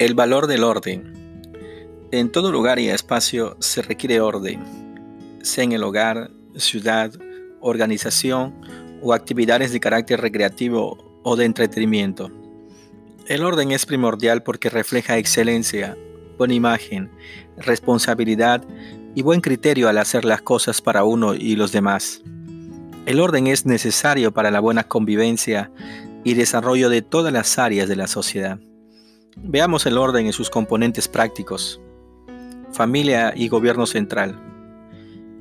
El valor del orden. En todo lugar y espacio se requiere orden, sea en el hogar, ciudad, organización o actividades de carácter recreativo o de entretenimiento. El orden es primordial porque refleja excelencia, buena imagen, responsabilidad y buen criterio al hacer las cosas para uno y los demás. El orden es necesario para la buena convivencia y desarrollo de todas las áreas de la sociedad. Veamos el orden en sus componentes prácticos. Familia y gobierno central.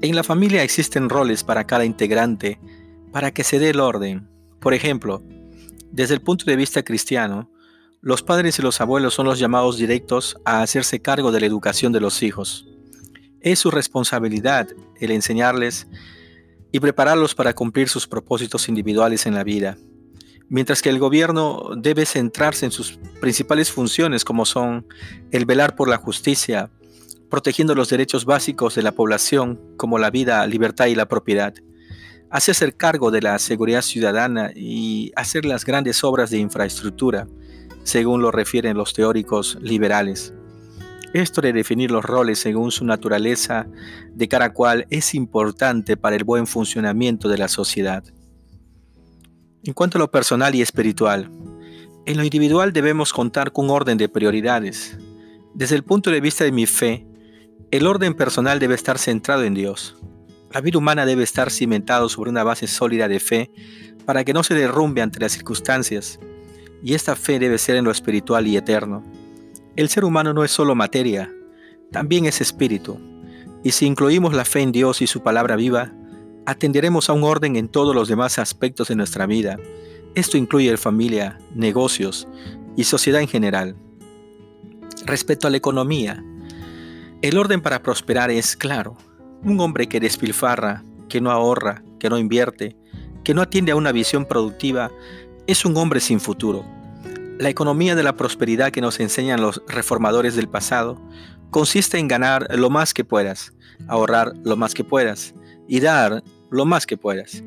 En la familia existen roles para cada integrante para que se dé el orden. Por ejemplo, desde el punto de vista cristiano, los padres y los abuelos son los llamados directos a hacerse cargo de la educación de los hijos. Es su responsabilidad el enseñarles y prepararlos para cumplir sus propósitos individuales en la vida mientras que el gobierno debe centrarse en sus principales funciones como son el velar por la justicia, protegiendo los derechos básicos de la población como la vida, libertad y la propiedad, hacerse cargo de la seguridad ciudadana y hacer las grandes obras de infraestructura, según lo refieren los teóricos liberales. Esto de definir los roles según su naturaleza de cada cual es importante para el buen funcionamiento de la sociedad. En cuanto a lo personal y espiritual, en lo individual debemos contar con un orden de prioridades. Desde el punto de vista de mi fe, el orden personal debe estar centrado en Dios. La vida humana debe estar cimentado sobre una base sólida de fe para que no se derrumbe ante las circunstancias, y esta fe debe ser en lo espiritual y eterno. El ser humano no es solo materia, también es espíritu, y si incluimos la fe en Dios y su palabra viva, atenderemos a un orden en todos los demás aspectos de nuestra vida. Esto incluye familia, negocios y sociedad en general. Respecto a la economía, el orden para prosperar es claro. Un hombre que despilfarra, que no ahorra, que no invierte, que no atiende a una visión productiva, es un hombre sin futuro. La economía de la prosperidad que nos enseñan los reformadores del pasado consiste en ganar lo más que puedas, ahorrar lo más que puedas y dar lo más que puedas.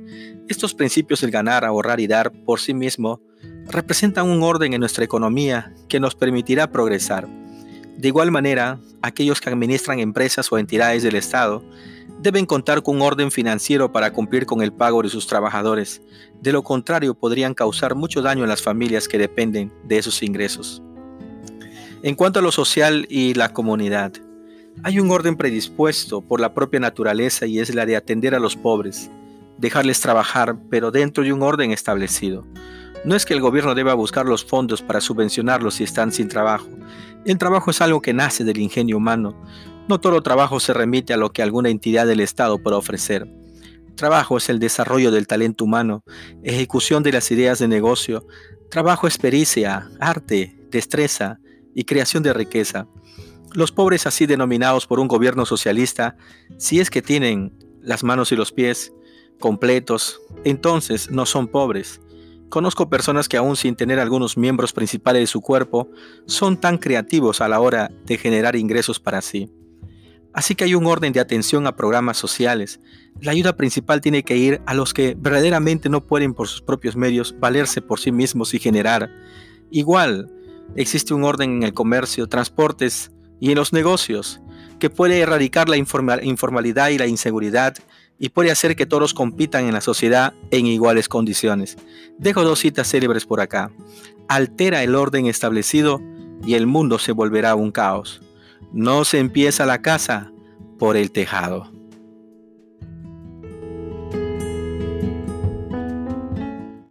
Estos principios del ganar, ahorrar y dar por sí mismo representan un orden en nuestra economía que nos permitirá progresar. De igual manera, aquellos que administran empresas o entidades del Estado deben contar con un orden financiero para cumplir con el pago de sus trabajadores. De lo contrario, podrían causar mucho daño a las familias que dependen de esos ingresos. En cuanto a lo social y la comunidad, hay un orden predispuesto por la propia naturaleza y es la de atender a los pobres, dejarles trabajar, pero dentro de un orden establecido. No es que el gobierno deba buscar los fondos para subvencionarlos si están sin trabajo. El trabajo es algo que nace del ingenio humano. No todo trabajo se remite a lo que alguna entidad del Estado puede ofrecer. Trabajo es el desarrollo del talento humano, ejecución de las ideas de negocio. Trabajo es pericia, arte, destreza y creación de riqueza. Los pobres así denominados por un gobierno socialista, si es que tienen las manos y los pies completos, entonces no son pobres. Conozco personas que aún sin tener algunos miembros principales de su cuerpo, son tan creativos a la hora de generar ingresos para sí. Así que hay un orden de atención a programas sociales. La ayuda principal tiene que ir a los que verdaderamente no pueden por sus propios medios valerse por sí mismos y generar. Igual, existe un orden en el comercio, transportes, y en los negocios, que puede erradicar la informalidad y la inseguridad y puede hacer que todos compitan en la sociedad en iguales condiciones. Dejo dos citas célebres por acá. Altera el orden establecido y el mundo se volverá un caos. No se empieza la casa por el tejado.